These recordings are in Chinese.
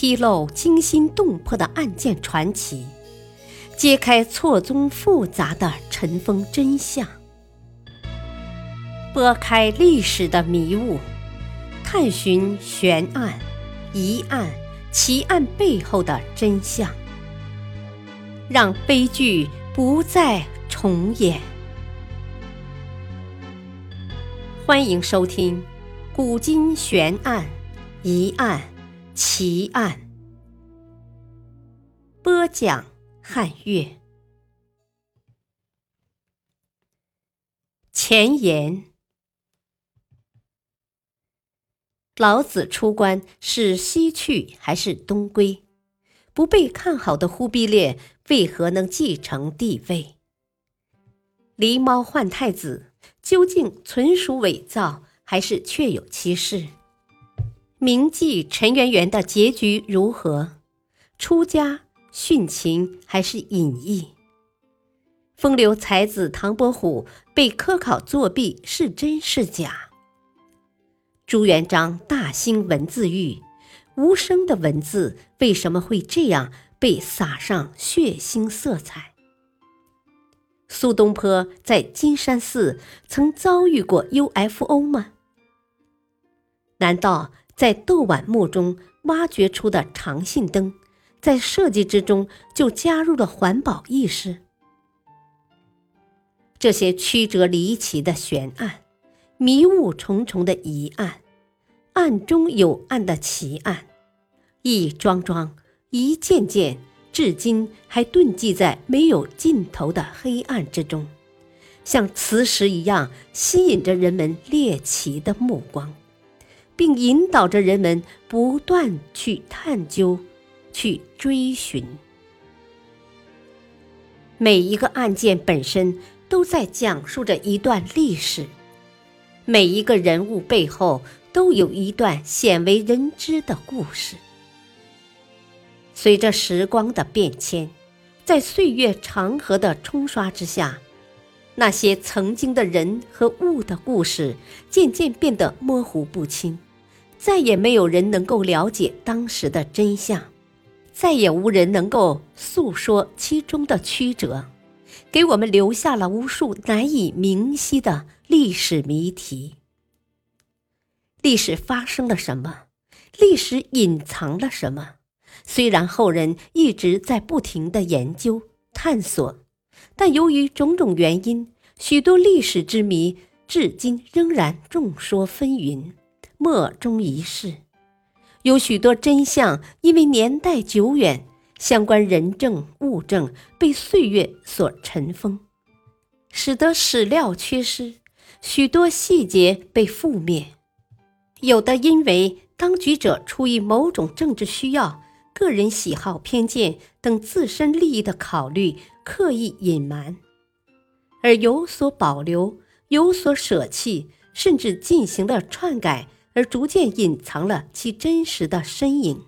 披露惊心动魄的案件传奇，揭开错综复杂的尘封真相，拨开历史的迷雾，探寻悬案、疑案、奇案背后的真相，让悲剧不再重演。欢迎收听《古今悬案、疑案、奇案》，播讲汉乐。前言：老子出关是西去还是东归？不被看好的忽必烈为何能继承帝位？狸猫换太子。究竟纯属伪造，还是确有其事？铭记陈圆圆的结局如何？出家、殉情还是隐逸？风流才子唐伯虎被科考作弊是真是假？朱元璋大兴文字狱，无声的文字为什么会这样被撒上血腥色彩？苏东坡在金山寺曾遭遇过 UFO 吗？难道在窦绾墓中挖掘出的长信灯，在设计之中就加入了环保意识？这些曲折离奇的悬案，迷雾重重的疑案，案中有案的奇案，一桩桩，一件件。至今还遁迹在没有尽头的黑暗之中，像磁石一样吸引着人们猎奇的目光，并引导着人们不断去探究、去追寻。每一个案件本身都在讲述着一段历史，每一个人物背后都有一段鲜为人知的故事。随着时光的变迁，在岁月长河的冲刷之下，那些曾经的人和物的故事渐渐变得模糊不清，再也没有人能够了解当时的真相，再也无人能够诉说其中的曲折，给我们留下了无数难以明晰的历史谜题。历史发生了什么？历史隐藏了什么？虽然后人一直在不停的研究探索，但由于种种原因，许多历史之谜至今仍然众说纷纭，莫衷一是。有许多真相因为年代久远，相关人证物证被岁月所尘封，使得史料缺失，许多细节被覆灭。有的因为当局者出于某种政治需要。个人喜好、偏见等自身利益的考虑，刻意隐瞒，而有所保留、有所舍弃，甚至进行了篡改，而逐渐隐藏了其真实的身影。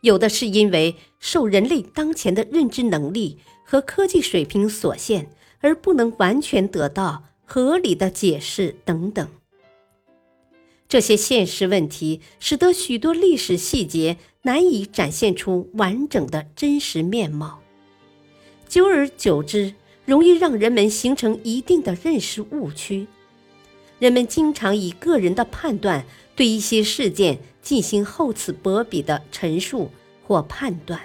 有的是因为受人类当前的认知能力和科技水平所限，而不能完全得到合理的解释等等。这些现实问题，使得许多历史细节难以展现出完整的真实面貌。久而久之，容易让人们形成一定的认识误区。人们经常以个人的判断对一些事件进行厚此薄彼的陈述或判断，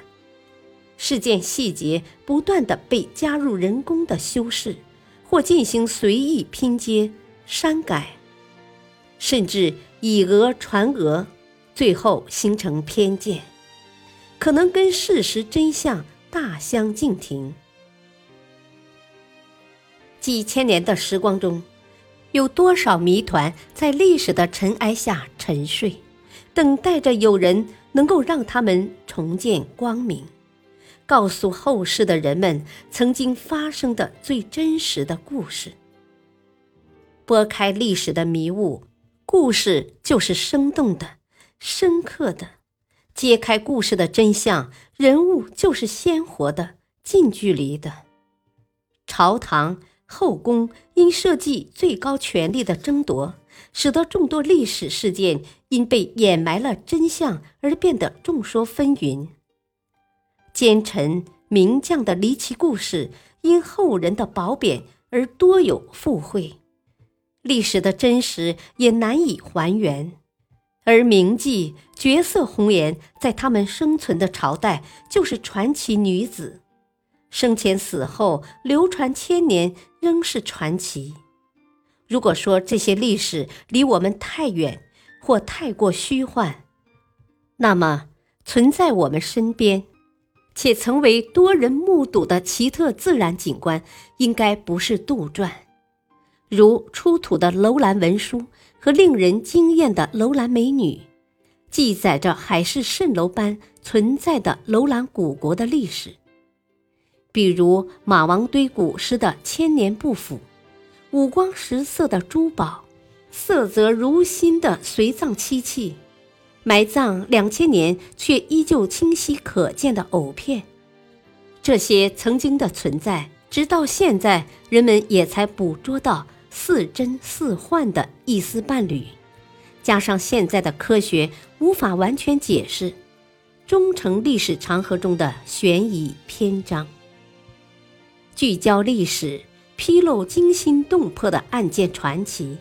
事件细节不断的被加入人工的修饰，或进行随意拼接、删改。甚至以讹传讹，最后形成偏见，可能跟事实真相大相径庭。几千年的时光中，有多少谜团在历史的尘埃下沉睡，等待着有人能够让他们重见光明，告诉后世的人们曾经发生的最真实的故事，拨开历史的迷雾。故事就是生动的、深刻的，揭开故事的真相，人物就是鲜活的、近距离的。朝堂、后宫因设计最高权力的争夺，使得众多历史事件因被掩埋了真相而变得众说纷纭。奸臣名将的离奇故事因后人的褒贬而多有附会，历史的真实也难以还原。而名妓、绝色红颜在他们生存的朝代就是传奇女子，生前死后流传千年仍是传奇。如果说这些历史离我们太远或太过虚幻，那么存在我们身边，且曾为多人目睹的奇特自然景观，应该不是杜撰，如出土的楼兰文书和令人惊艳的楼兰美女，记载着海市蜃楼般存在的楼兰古国的历史，比如马王堆古尸的千年不腐。五光十色的珠宝，色泽如新的随葬漆器，埋葬两千年却依旧清晰可见的藕片，这些曾经的存在，直到现在人们也才捕捉到似真似幻的一丝半缕。加上现在的科学无法完全解释，终成历史长河中的悬疑篇章。聚焦历史。披露惊心动魄的案件传奇，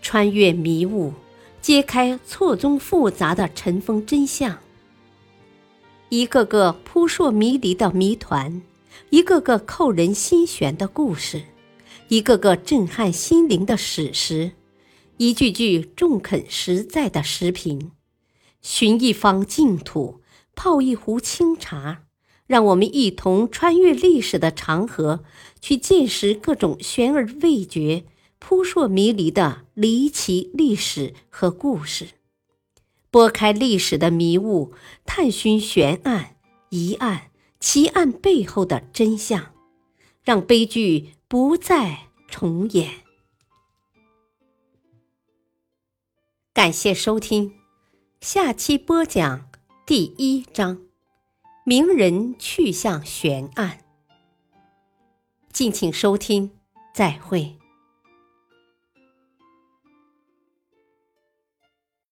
穿越迷雾，揭开错综复杂的尘封真相。一个个扑朔迷离的谜团，一个个扣人心弦的故事，一个个震撼心灵的史实，一句句中肯实在的时评。寻一方净土，泡一壶清茶。让我们一同穿越历史的长河，去见识各种悬而未决、扑朔迷离的离奇历史和故事，拨开历史的迷雾，探寻悬案、疑案、奇案背后的真相，让悲剧不再重演。感谢收听，下期播讲第一章。名人去向悬案，敬请收听，再会。